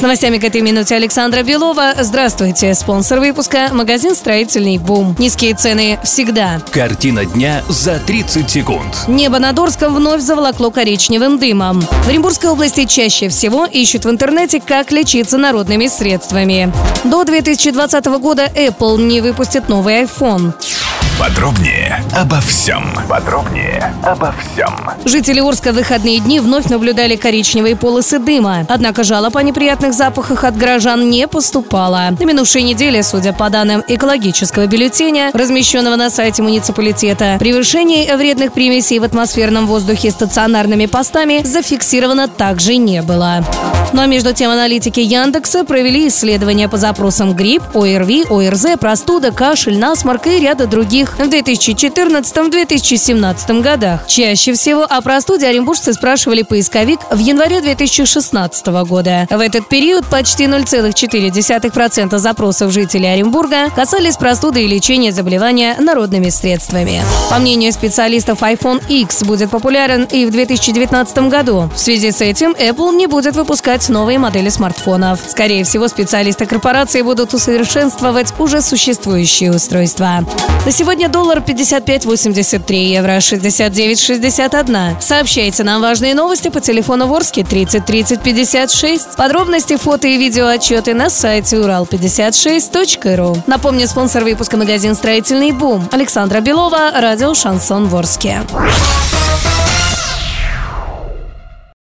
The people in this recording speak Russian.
С новостями к этой минуте Александра Белова. Здравствуйте. Спонсор выпуска – магазин «Строительный бум». Низкие цены всегда. Картина дня за 30 секунд. Небо над Орском вновь заволокло коричневым дымом. В Оренбургской области чаще всего ищут в интернете, как лечиться народными средствами. До 2020 года Apple не выпустит новый iPhone. Подробнее обо всем. Подробнее обо всем. Жители Орска в выходные дни вновь наблюдали коричневые полосы дыма. Однако жалоб о неприятных запахах от горожан не поступало. На минувшей неделе, судя по данным экологического бюллетеня, размещенного на сайте муниципалитета, превышение вредных примесей в атмосферном воздухе стационарными постами зафиксировано также не было. А между тем аналитики Яндекса провели исследования по запросам грипп, ОРВИ, ОРЗ, простуда, кашель, насморк и ряда других в 2014-2017 годах. Чаще всего о простуде оренбуржцы спрашивали поисковик в январе 2016 года. В этот период почти 0,4% запросов жителей Оренбурга касались простуды и лечения заболевания народными средствами. По мнению специалистов, iPhone X будет популярен и в 2019 году. В связи с этим Apple не будет выпускать новые модели смартфонов. Скорее всего, специалисты корпорации будут усовершенствовать уже существующие устройства. На сегодня доллар 55.83, евро 69.61. Сообщайте нам важные новости по телефону Ворске 30 30 56. Подробности, фото и видео отчеты на сайте урал56.ру. Напомню, спонсор выпуска магазин «Строительный бум». Александра Белова, радио «Шансон Ворске».